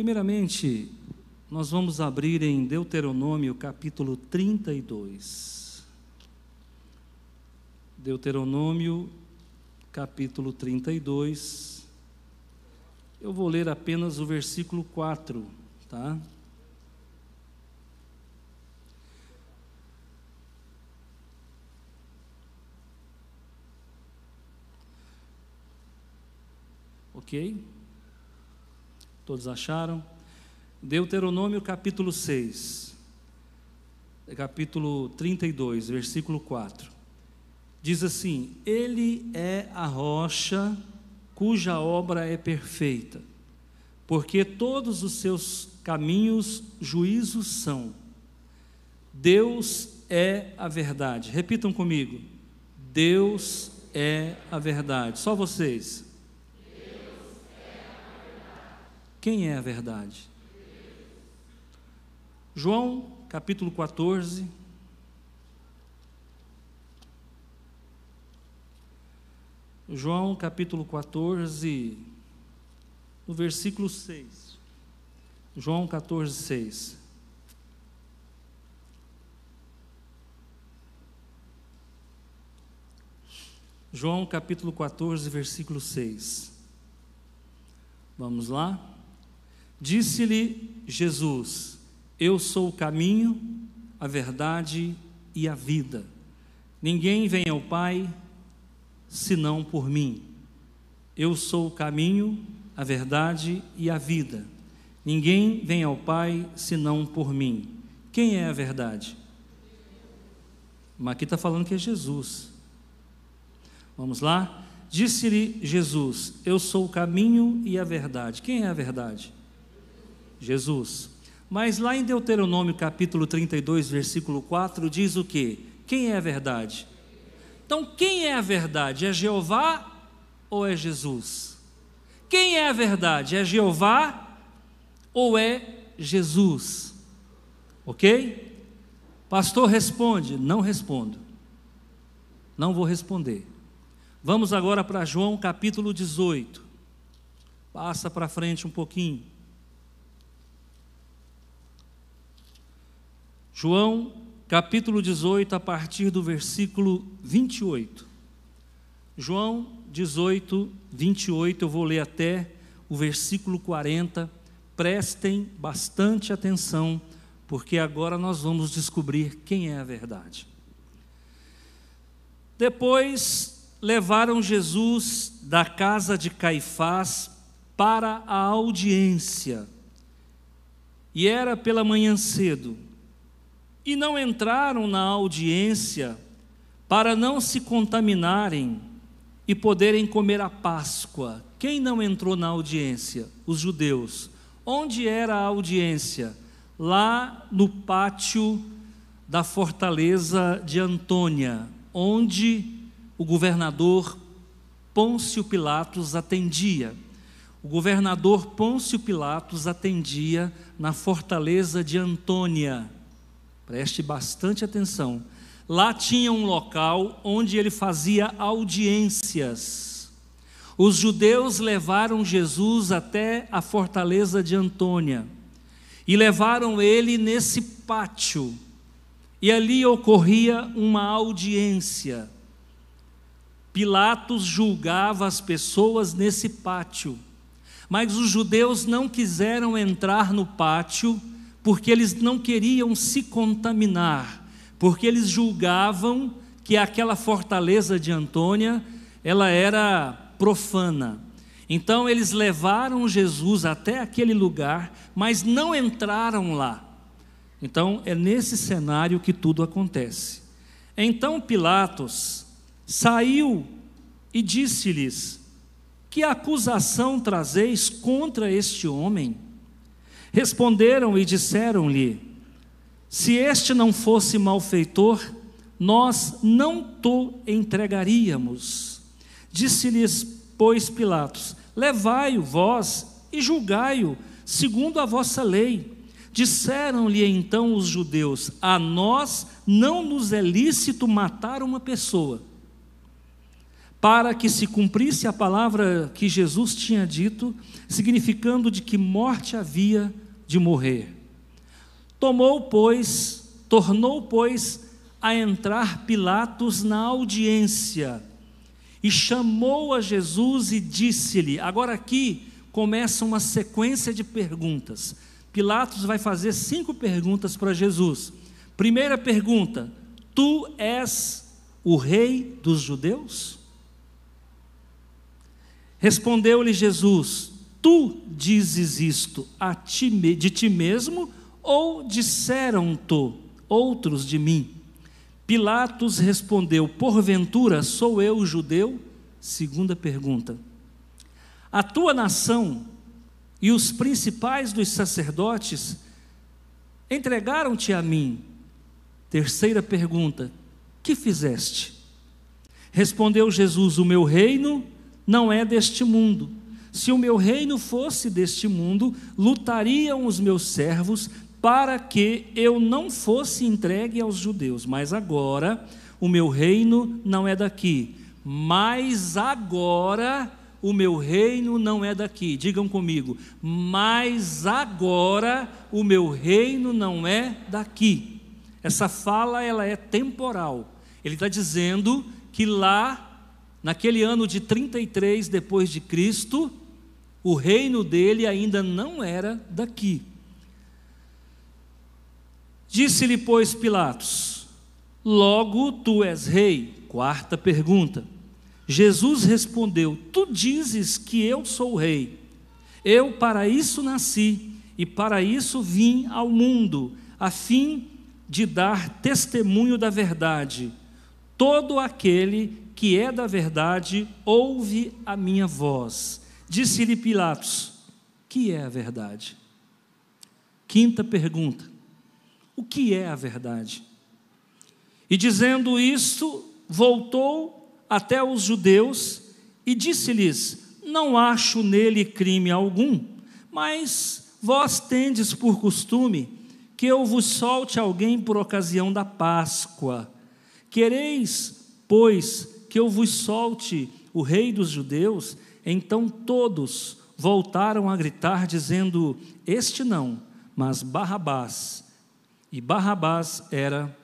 Primeiramente, nós vamos abrir em Deuteronômio capítulo 32. Deuteronômio capítulo 32. Eu vou ler apenas o versículo 4, tá? Ok? Todos acharam? Deuteronômio capítulo 6, capítulo 32, versículo 4. Diz assim: Ele é a rocha cuja obra é perfeita, porque todos os seus caminhos juízos são. Deus é a verdade. Repitam comigo. Deus é a verdade. Só vocês. Quem é a verdade? João capítulo 14. João capítulo 14, no versículo 6. João 14, 6. João capítulo 14, versículo 6. Vamos lá? Disse-lhe Jesus: Eu sou o caminho, a verdade e a vida. Ninguém vem ao Pai senão por mim. Eu sou o caminho, a verdade e a vida. Ninguém vem ao Pai senão por mim. Quem é a verdade? Mas aqui está falando que é Jesus. Vamos lá? Disse-lhe Jesus: Eu sou o caminho e a verdade. Quem é a verdade? Jesus. Mas lá em Deuteronômio capítulo 32, versículo 4, diz o que? Quem é a verdade? Então, quem é a verdade? É Jeová ou é Jesus? Quem é a verdade? É Jeová ou é Jesus? Ok? Pastor responde: Não respondo. Não vou responder. Vamos agora para João capítulo 18. Passa para frente um pouquinho. João, capítulo 18, a partir do versículo 28. João 18, 28, eu vou ler até o versículo 40. Prestem bastante atenção, porque agora nós vamos descobrir quem é a verdade. Depois levaram Jesus da casa de Caifás para a audiência. E era pela manhã cedo e não entraram na audiência para não se contaminarem e poderem comer a Páscoa. Quem não entrou na audiência? Os judeus. Onde era a audiência? Lá no pátio da fortaleza de Antônia, onde o governador Pôncio Pilatos atendia. O governador Pôncio Pilatos atendia na fortaleza de Antônia Preste bastante atenção. Lá tinha um local onde ele fazia audiências. Os judeus levaram Jesus até a fortaleza de Antônia e levaram ele nesse pátio. E ali ocorria uma audiência. Pilatos julgava as pessoas nesse pátio, mas os judeus não quiseram entrar no pátio porque eles não queriam se contaminar, porque eles julgavam que aquela fortaleza de Antônia, ela era profana. Então eles levaram Jesus até aquele lugar, mas não entraram lá. Então é nesse cenário que tudo acontece. Então Pilatos saiu e disse-lhes: Que acusação trazeis contra este homem? Responderam e disseram-lhe: Se este não fosse malfeitor, nós não to entregaríamos. Disse-lhes, pois, Pilatos: Levai-o vós e julgai-o, segundo a vossa lei. Disseram-lhe então os judeus: A nós não nos é lícito matar uma pessoa. Para que se cumprisse a palavra que Jesus tinha dito, significando de que morte havia de morrer. Tomou, pois, tornou, pois, a entrar Pilatos na audiência e chamou a Jesus e disse-lhe: Agora aqui começa uma sequência de perguntas. Pilatos vai fazer cinco perguntas para Jesus. Primeira pergunta: Tu és o rei dos judeus? Respondeu-lhe Jesus: Tu dizes isto a ti, de ti mesmo ou disseram-te outros de mim? Pilatos respondeu: Porventura sou eu judeu? Segunda pergunta. A tua nação e os principais dos sacerdotes entregaram-te a mim. Terceira pergunta: Que fizeste? Respondeu Jesus: O meu reino não é deste mundo. Se o meu reino fosse deste mundo, lutariam os meus servos para que eu não fosse entregue aos judeus. Mas agora, o meu reino não é daqui. Mas agora, o meu reino não é daqui. Digam comigo. Mas agora, o meu reino não é daqui. Essa fala, ela é temporal. Ele está dizendo que lá Naquele ano de 33 depois de Cristo, o reino dele ainda não era daqui. Disse-lhe, pois, Pilatos: Logo tu és rei. Quarta pergunta. Jesus respondeu: Tu dizes que eu sou rei. Eu para isso nasci e para isso vim ao mundo, a fim de dar testemunho da verdade. Todo aquele que é da verdade, ouve a minha voz. Disse-lhe Pilatos: Que é a verdade? Quinta pergunta: O que é a verdade? E dizendo isto, voltou até os judeus e disse-lhes: Não acho nele crime algum, mas vós tendes por costume que eu vos solte alguém por ocasião da Páscoa. Quereis, pois, que eu vos solte o rei dos judeus? Então todos voltaram a gritar, dizendo: Este não, mas Barrabás. E Barrabás era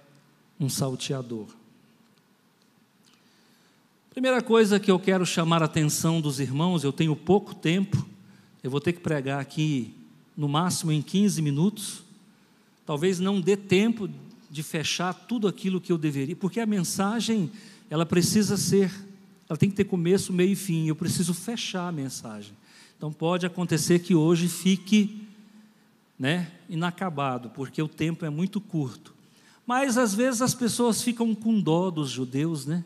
um salteador. Primeira coisa que eu quero chamar a atenção dos irmãos, eu tenho pouco tempo, eu vou ter que pregar aqui no máximo em 15 minutos. Talvez não dê tempo de fechar tudo aquilo que eu deveria, porque a mensagem ela precisa ser, ela tem que ter começo, meio e fim. Eu preciso fechar a mensagem. Então pode acontecer que hoje fique né, inacabado, porque o tempo é muito curto. Mas às vezes as pessoas ficam com dó dos judeus, né?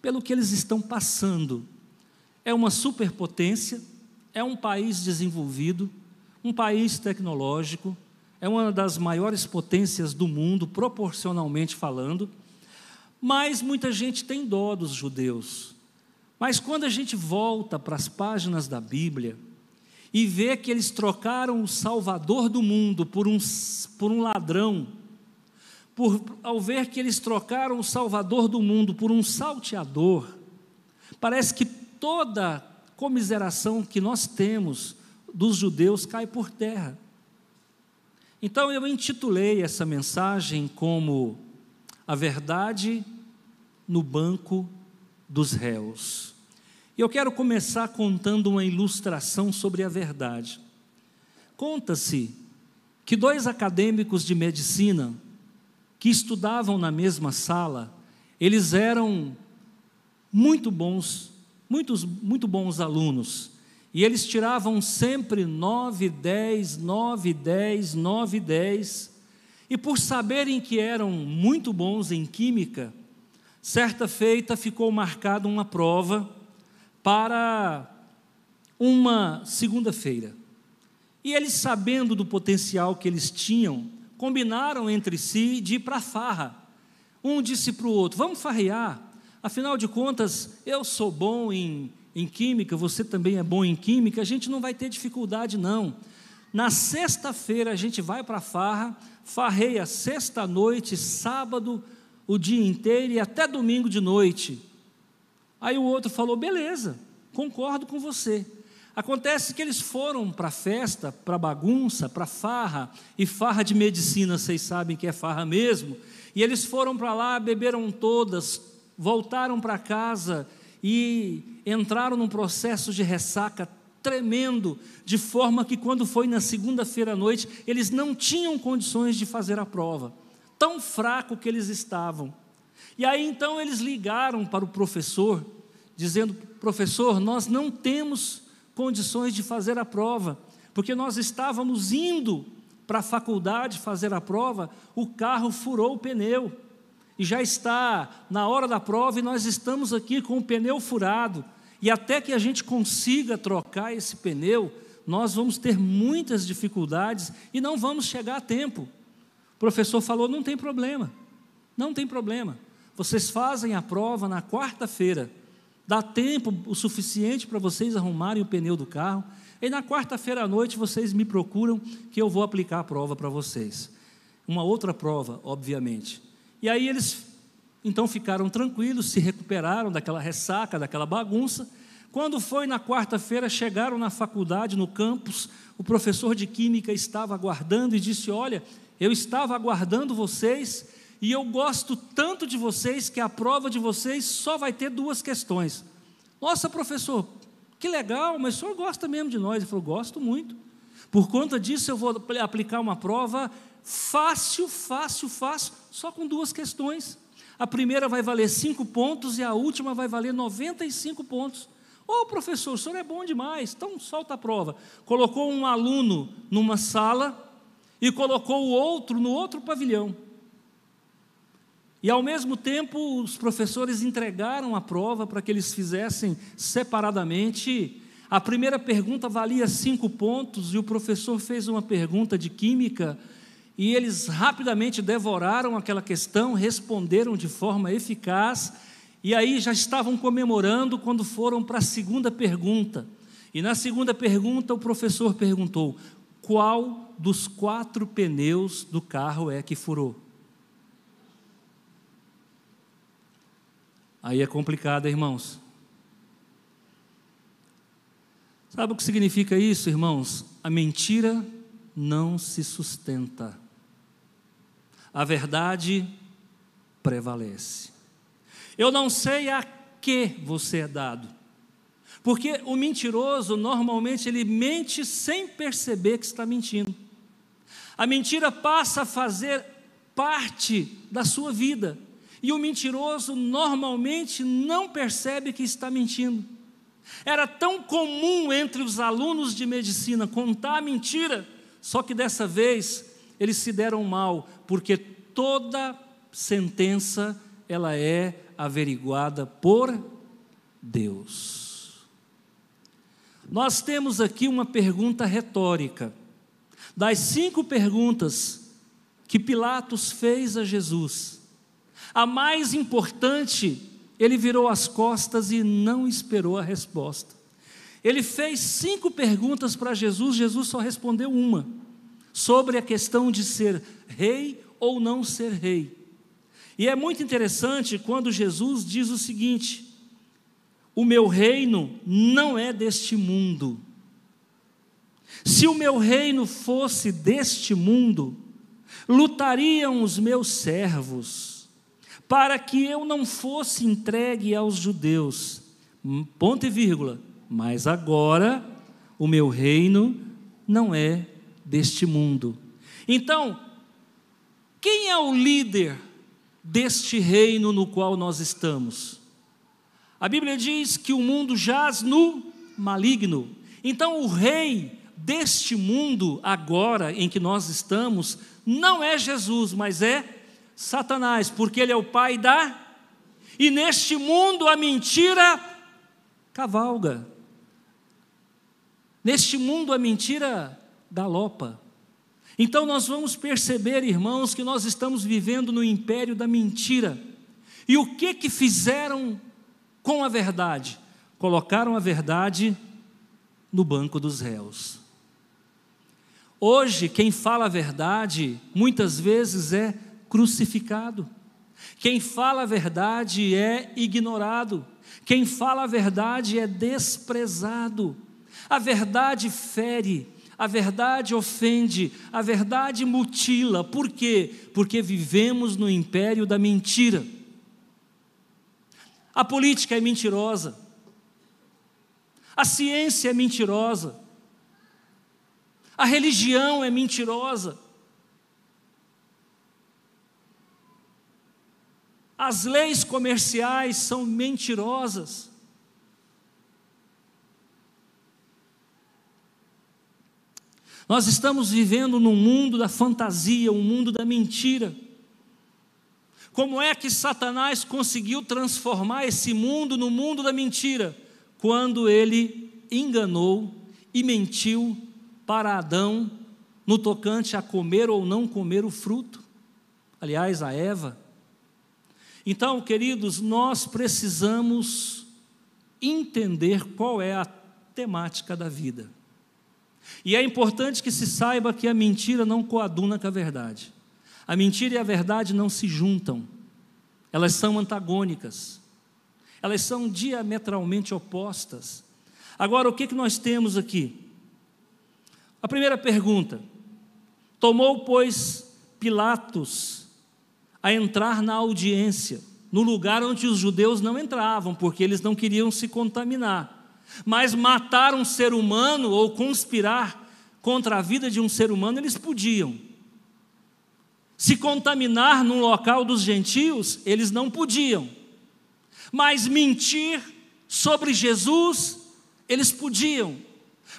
Pelo que eles estão passando. É uma superpotência, é um país desenvolvido, um país tecnológico, é uma das maiores potências do mundo, proporcionalmente falando. Mas muita gente tem dó dos judeus. Mas quando a gente volta para as páginas da Bíblia e vê que eles trocaram o Salvador do mundo por um, por um ladrão, por, ao ver que eles trocaram o Salvador do mundo por um salteador, parece que toda comiseração que nós temos dos judeus cai por terra. Então eu intitulei essa mensagem como A Verdade no banco dos réus. E eu quero começar contando uma ilustração sobre a verdade. Conta-se que dois acadêmicos de medicina que estudavam na mesma sala, eles eram muito bons, muitos, muito bons alunos. E eles tiravam sempre nove, dez, nove, dez, nove, dez. E por saberem que eram muito bons em química, Certa feita ficou marcada uma prova para uma segunda-feira. E eles, sabendo do potencial que eles tinham, combinaram entre si de ir para a farra. Um disse para o outro: Vamos farrear, afinal de contas, eu sou bom em, em química, você também é bom em química, a gente não vai ter dificuldade, não. Na sexta-feira a gente vai para a farra, farreia sexta-noite, sábado, o dia inteiro e até domingo de noite. Aí o outro falou: beleza, concordo com você. Acontece que eles foram para festa, para bagunça, para farra, e farra de medicina, vocês sabem que é farra mesmo. E eles foram para lá, beberam todas, voltaram para casa e entraram num processo de ressaca tremendo, de forma que quando foi na segunda-feira à noite, eles não tinham condições de fazer a prova, tão fraco que eles estavam. E aí então eles ligaram para o professor, dizendo: professor, nós não temos condições de fazer a prova, porque nós estávamos indo para a faculdade fazer a prova, o carro furou o pneu. E já está na hora da prova e nós estamos aqui com o pneu furado. E até que a gente consiga trocar esse pneu, nós vamos ter muitas dificuldades e não vamos chegar a tempo. Professor falou: não tem problema, não tem problema. Vocês fazem a prova na quarta-feira, dá tempo o suficiente para vocês arrumarem o pneu do carro, e na quarta-feira à noite vocês me procuram que eu vou aplicar a prova para vocês. Uma outra prova, obviamente. E aí eles então ficaram tranquilos, se recuperaram daquela ressaca, daquela bagunça. Quando foi na quarta-feira, chegaram na faculdade, no campus, o professor de química estava aguardando e disse: Olha, eu estava aguardando vocês e eu gosto tanto de vocês que a prova de vocês só vai ter duas questões. Nossa, professor, que legal, mas o senhor gosta mesmo de nós? Ele falou: Gosto muito. Por conta disso, eu vou aplicar uma prova fácil, fácil, fácil, só com duas questões. A primeira vai valer cinco pontos e a última vai valer 95 pontos. Ô oh, professor, o senhor é bom demais, então solta a prova. Colocou um aluno numa sala e colocou o outro no outro pavilhão. E ao mesmo tempo, os professores entregaram a prova para que eles fizessem separadamente. A primeira pergunta valia cinco pontos e o professor fez uma pergunta de química e eles rapidamente devoraram aquela questão, responderam de forma eficaz, e aí já estavam comemorando quando foram para a segunda pergunta. E na segunda pergunta, o professor perguntou: dos quatro pneus do carro é que furou? Aí é complicado, irmãos. Sabe o que significa isso, irmãos? A mentira não se sustenta a verdade prevalece. Eu não sei a que você é dado, porque o mentiroso normalmente ele mente sem perceber que está mentindo. A mentira passa a fazer parte da sua vida, e o mentiroso normalmente não percebe que está mentindo. Era tão comum entre os alunos de medicina contar a mentira, só que dessa vez eles se deram mal, porque toda sentença ela é averiguada por Deus. Nós temos aqui uma pergunta retórica. Das cinco perguntas que Pilatos fez a Jesus, a mais importante, ele virou as costas e não esperou a resposta. Ele fez cinco perguntas para Jesus, Jesus só respondeu uma sobre a questão de ser rei ou não ser rei. E é muito interessante quando Jesus diz o seguinte: O meu reino não é deste mundo. Se o meu reino fosse deste mundo, lutariam os meus servos, para que eu não fosse entregue aos judeus. Ponto e vírgula. Mas agora o meu reino não é deste mundo. Então, quem é o líder deste reino no qual nós estamos? A Bíblia diz que o mundo jaz no maligno. Então, o rei deste mundo, agora em que nós estamos, não é Jesus, mas é Satanás, porque ele é o pai da. E neste mundo a mentira cavalga. Neste mundo a mentira galopa. Então nós vamos perceber, irmãos, que nós estamos vivendo no império da mentira. E o que que fizeram com a verdade? Colocaram a verdade no banco dos réus. Hoje, quem fala a verdade, muitas vezes é crucificado. Quem fala a verdade é ignorado. Quem fala a verdade é desprezado. A verdade fere, a verdade ofende, a verdade mutila. Por quê? Porque vivemos no império da mentira. A política é mentirosa. A ciência é mentirosa. A religião é mentirosa. As leis comerciais são mentirosas. Nós estamos vivendo num mundo da fantasia, um mundo da mentira. Como é que Satanás conseguiu transformar esse mundo no mundo da mentira? Quando ele enganou e mentiu para Adão no tocante a comer ou não comer o fruto. Aliás, a Eva. Então, queridos, nós precisamos entender qual é a temática da vida. E é importante que se saiba que a mentira não coaduna com a verdade. A mentira e a verdade não se juntam, elas são antagônicas, elas são diametralmente opostas. Agora, o que, que nós temos aqui? A primeira pergunta: tomou, pois, Pilatos a entrar na audiência, no lugar onde os judeus não entravam, porque eles não queriam se contaminar mas matar um ser humano ou conspirar contra a vida de um ser humano, eles podiam. Se contaminar num local dos gentios, eles não podiam. Mas mentir sobre Jesus, eles podiam.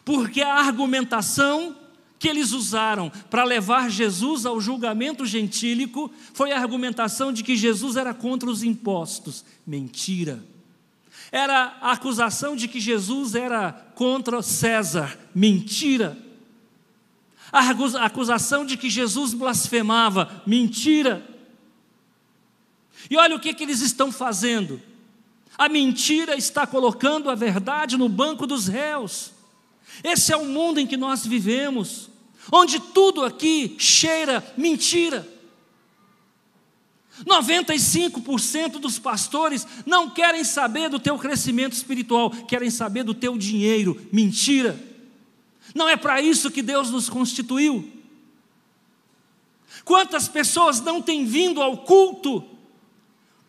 Porque a argumentação que eles usaram para levar Jesus ao julgamento gentílico foi a argumentação de que Jesus era contra os impostos. Mentira era a acusação de que Jesus era contra César. Mentira. A acusação de que Jesus blasfemava. Mentira. E olha o que, que eles estão fazendo. A mentira está colocando a verdade no banco dos réus. Esse é o mundo em que nós vivemos, onde tudo aqui cheira mentira. 95% dos pastores não querem saber do teu crescimento espiritual, querem saber do teu dinheiro. Mentira. Não é para isso que Deus nos constituiu. Quantas pessoas não têm vindo ao culto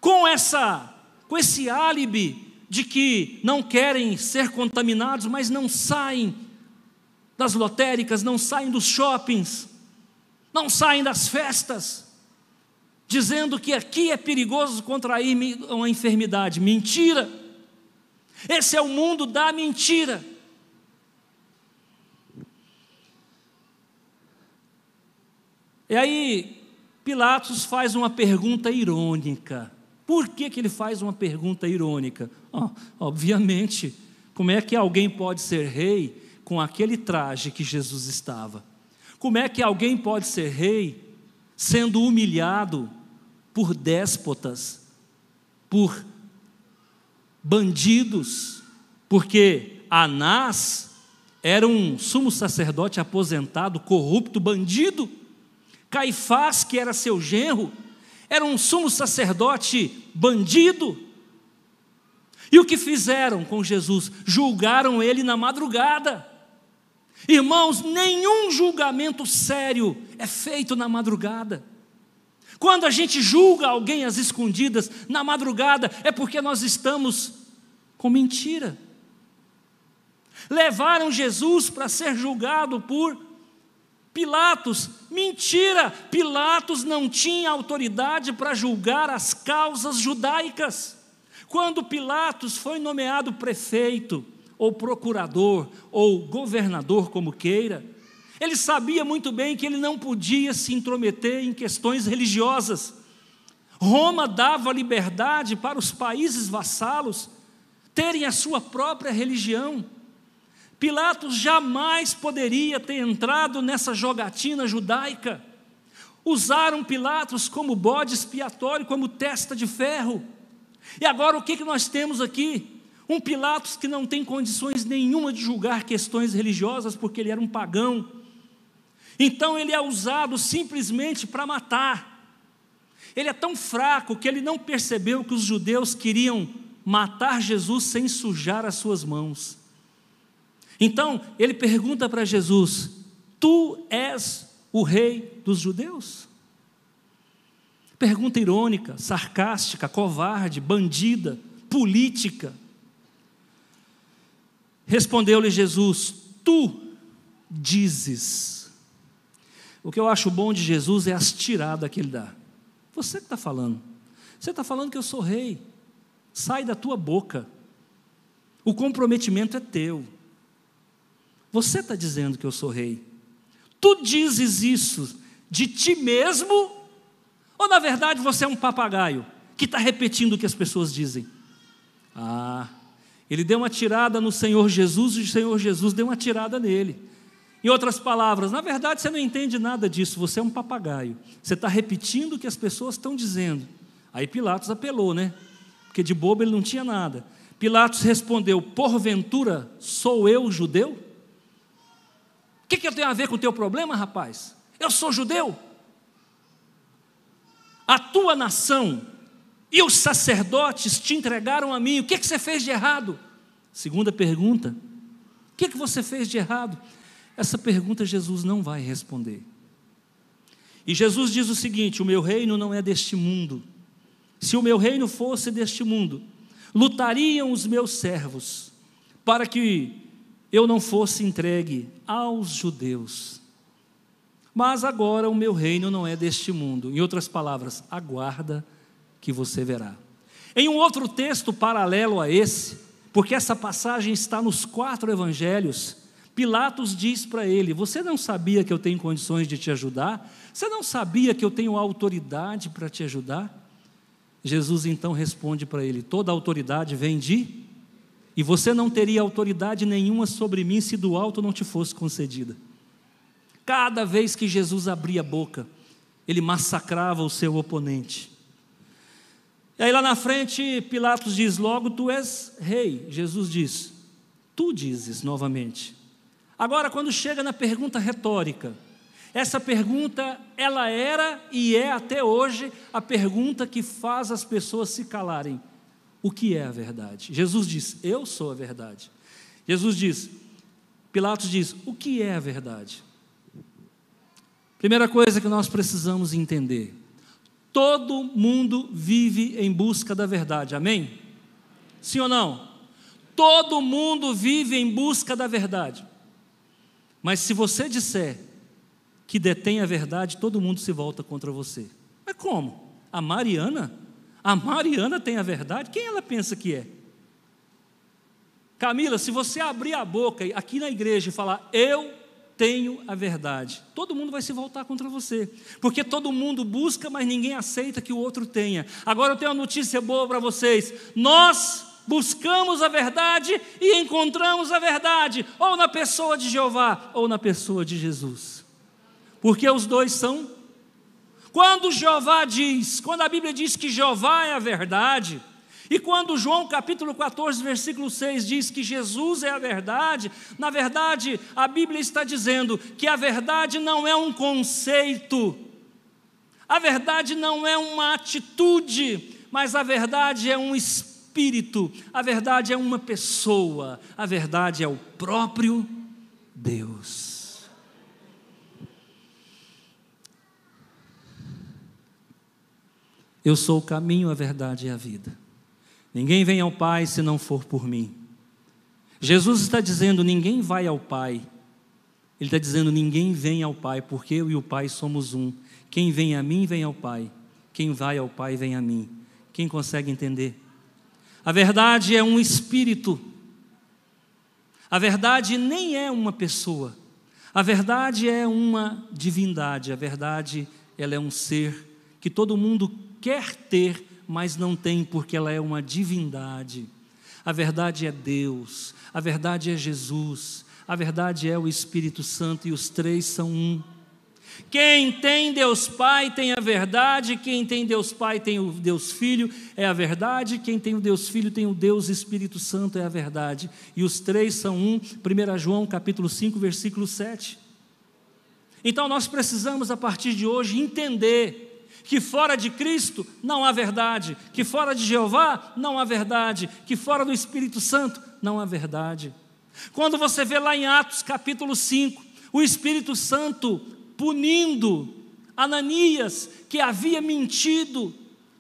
com essa com esse álibi de que não querem ser contaminados, mas não saem das lotéricas, não saem dos shoppings, não saem das festas dizendo que aqui é perigoso contrair uma enfermidade. Mentira! Esse é o mundo da mentira. E aí, Pilatos faz uma pergunta irônica. Por que, que ele faz uma pergunta irônica? Oh, obviamente, como é que alguém pode ser rei com aquele traje que Jesus estava? Como é que alguém pode ser rei sendo humilhado por déspotas, por bandidos, porque Anás era um sumo sacerdote aposentado, corrupto, bandido. Caifás, que era seu genro, era um sumo sacerdote bandido. E o que fizeram com Jesus? Julgaram ele na madrugada. Irmãos, nenhum julgamento sério é feito na madrugada. Quando a gente julga alguém às escondidas, na madrugada, é porque nós estamos com mentira. Levaram Jesus para ser julgado por Pilatos. Mentira! Pilatos não tinha autoridade para julgar as causas judaicas. Quando Pilatos foi nomeado prefeito, ou procurador, ou governador, como queira, ele sabia muito bem que ele não podia se intrometer em questões religiosas. Roma dava liberdade para os países vassalos terem a sua própria religião. Pilatos jamais poderia ter entrado nessa jogatina judaica. Usaram Pilatos como bode expiatório, como testa de ferro. E agora o que, que nós temos aqui? Um Pilatos que não tem condições nenhuma de julgar questões religiosas, porque ele era um pagão. Então ele é usado simplesmente para matar. Ele é tão fraco que ele não percebeu que os judeus queriam matar Jesus sem sujar as suas mãos. Então, ele pergunta para Jesus: Tu és o rei dos judeus? Pergunta irônica, sarcástica, covarde, bandida, política. Respondeu-lhe Jesus: Tu dizes. O que eu acho bom de Jesus é as tiradas que ele dá. Você que está falando. Você está falando que eu sou rei. Sai da tua boca. O comprometimento é teu. Você está dizendo que eu sou rei. Tu dizes isso de ti mesmo? Ou na verdade você é um papagaio que está repetindo o que as pessoas dizem? Ah, ele deu uma tirada no Senhor Jesus e o Senhor Jesus deu uma tirada nele. Em outras palavras, na verdade você não entende nada disso, você é um papagaio. Você está repetindo o que as pessoas estão dizendo. Aí Pilatos apelou, né? Porque de bobo ele não tinha nada. Pilatos respondeu: Porventura sou eu judeu? Que, que eu tenho a ver com o teu problema, rapaz? Eu sou judeu. A tua nação e os sacerdotes te entregaram a mim. O que, que você fez de errado? Segunda pergunta: O que, que você fez de errado? Essa pergunta Jesus não vai responder. E Jesus diz o seguinte: O meu reino não é deste mundo. Se o meu reino fosse deste mundo, lutariam os meus servos para que eu não fosse entregue aos judeus. Mas agora o meu reino não é deste mundo. Em outras palavras, aguarda que você verá. Em um outro texto paralelo a esse, porque essa passagem está nos quatro evangelhos, Pilatos diz para ele: Você não sabia que eu tenho condições de te ajudar? Você não sabia que eu tenho autoridade para te ajudar? Jesus então responde para ele: Toda autoridade vem de. E você não teria autoridade nenhuma sobre mim se do alto não te fosse concedida. Cada vez que Jesus abria a boca, ele massacrava o seu oponente. E aí lá na frente, Pilatos diz: Logo tu és rei. Jesus diz: Tu dizes novamente. Agora, quando chega na pergunta retórica, essa pergunta, ela era e é até hoje a pergunta que faz as pessoas se calarem. O que é a verdade? Jesus diz: Eu sou a verdade. Jesus diz, Pilatos diz: O que é a verdade? Primeira coisa que nós precisamos entender: todo mundo vive em busca da verdade, amém? Sim ou não? Todo mundo vive em busca da verdade. Mas se você disser que detém a verdade, todo mundo se volta contra você. Mas como? A Mariana? A Mariana tem a verdade? Quem ela pensa que é? Camila, se você abrir a boca aqui na igreja e falar, eu tenho a verdade, todo mundo vai se voltar contra você, porque todo mundo busca, mas ninguém aceita que o outro tenha. Agora eu tenho uma notícia boa para vocês: nós buscamos a verdade e encontramos a verdade, ou na pessoa de Jeová, ou na pessoa de Jesus. Porque os dois são. Quando Jeová diz, quando a Bíblia diz que Jeová é a verdade, e quando João capítulo 14, versículo 6 diz que Jesus é a verdade, na verdade a Bíblia está dizendo que a verdade não é um conceito, a verdade não é uma atitude, mas a verdade é um espírito a verdade é uma pessoa, a verdade é o próprio Deus. Eu sou o caminho, a verdade e a vida. Ninguém vem ao Pai se não for por mim. Jesus está dizendo: ninguém vai ao Pai. Ele está dizendo: ninguém vem ao Pai, porque eu e o Pai somos um. Quem vem a mim, vem ao Pai. Quem vai ao Pai, vem a mim. Quem consegue entender? A verdade é um espírito. A verdade nem é uma pessoa. A verdade é uma divindade. A verdade, ela é um ser que todo mundo quer ter, mas não tem porque ela é uma divindade. A verdade é Deus. A verdade é Jesus. A verdade é o Espírito Santo e os três são um. Quem tem Deus Pai tem a verdade, quem tem Deus Pai tem o Deus Filho, é a verdade, quem tem o Deus Filho tem o Deus Espírito Santo, é a verdade. E os três são um, 1 João capítulo 5, versículo 7. Então nós precisamos, a partir de hoje, entender que fora de Cristo não há verdade, que fora de Jeová não há verdade, que fora do Espírito Santo não há verdade. Quando você vê lá em Atos capítulo 5, o Espírito Santo punindo Ananias, que havia mentido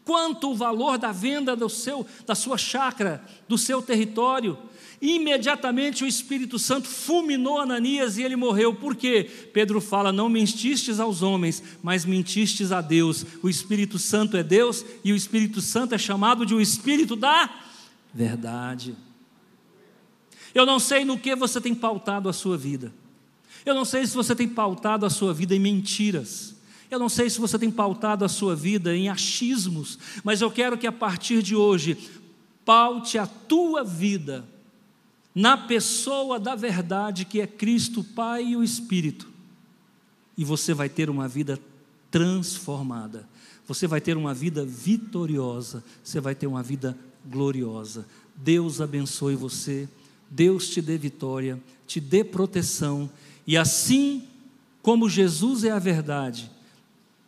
quanto o valor da venda do seu, da sua chácara, do seu território, Imediatamente o Espírito Santo fulminou Ananias e ele morreu. Por quê? Pedro fala: Não mentistes aos homens, mas mentistes a Deus. O Espírito Santo é Deus e o Espírito Santo é chamado de o Espírito da verdade. Eu não sei no que você tem pautado a sua vida. Eu não sei se você tem pautado a sua vida em mentiras. Eu não sei se você tem pautado a sua vida em achismos, mas eu quero que a partir de hoje paute a tua vida na pessoa da verdade que é Cristo, o Pai e o Espírito. E você vai ter uma vida transformada. Você vai ter uma vida vitoriosa, você vai ter uma vida gloriosa. Deus abençoe você, Deus te dê vitória, te dê proteção, e assim como Jesus é a verdade,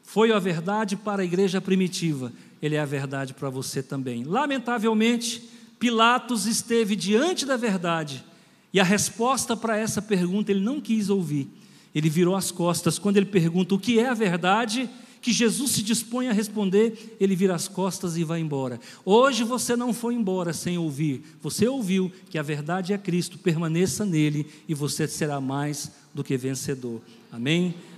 foi a verdade para a igreja primitiva, ele é a verdade para você também. Lamentavelmente, Pilatos esteve diante da verdade e a resposta para essa pergunta ele não quis ouvir. Ele virou as costas. Quando ele pergunta o que é a verdade, que Jesus se dispõe a responder, ele vira as costas e vai embora. Hoje você não foi embora sem ouvir. Você ouviu que a verdade é Cristo, permaneça nele e você será mais do que vencedor. Amém?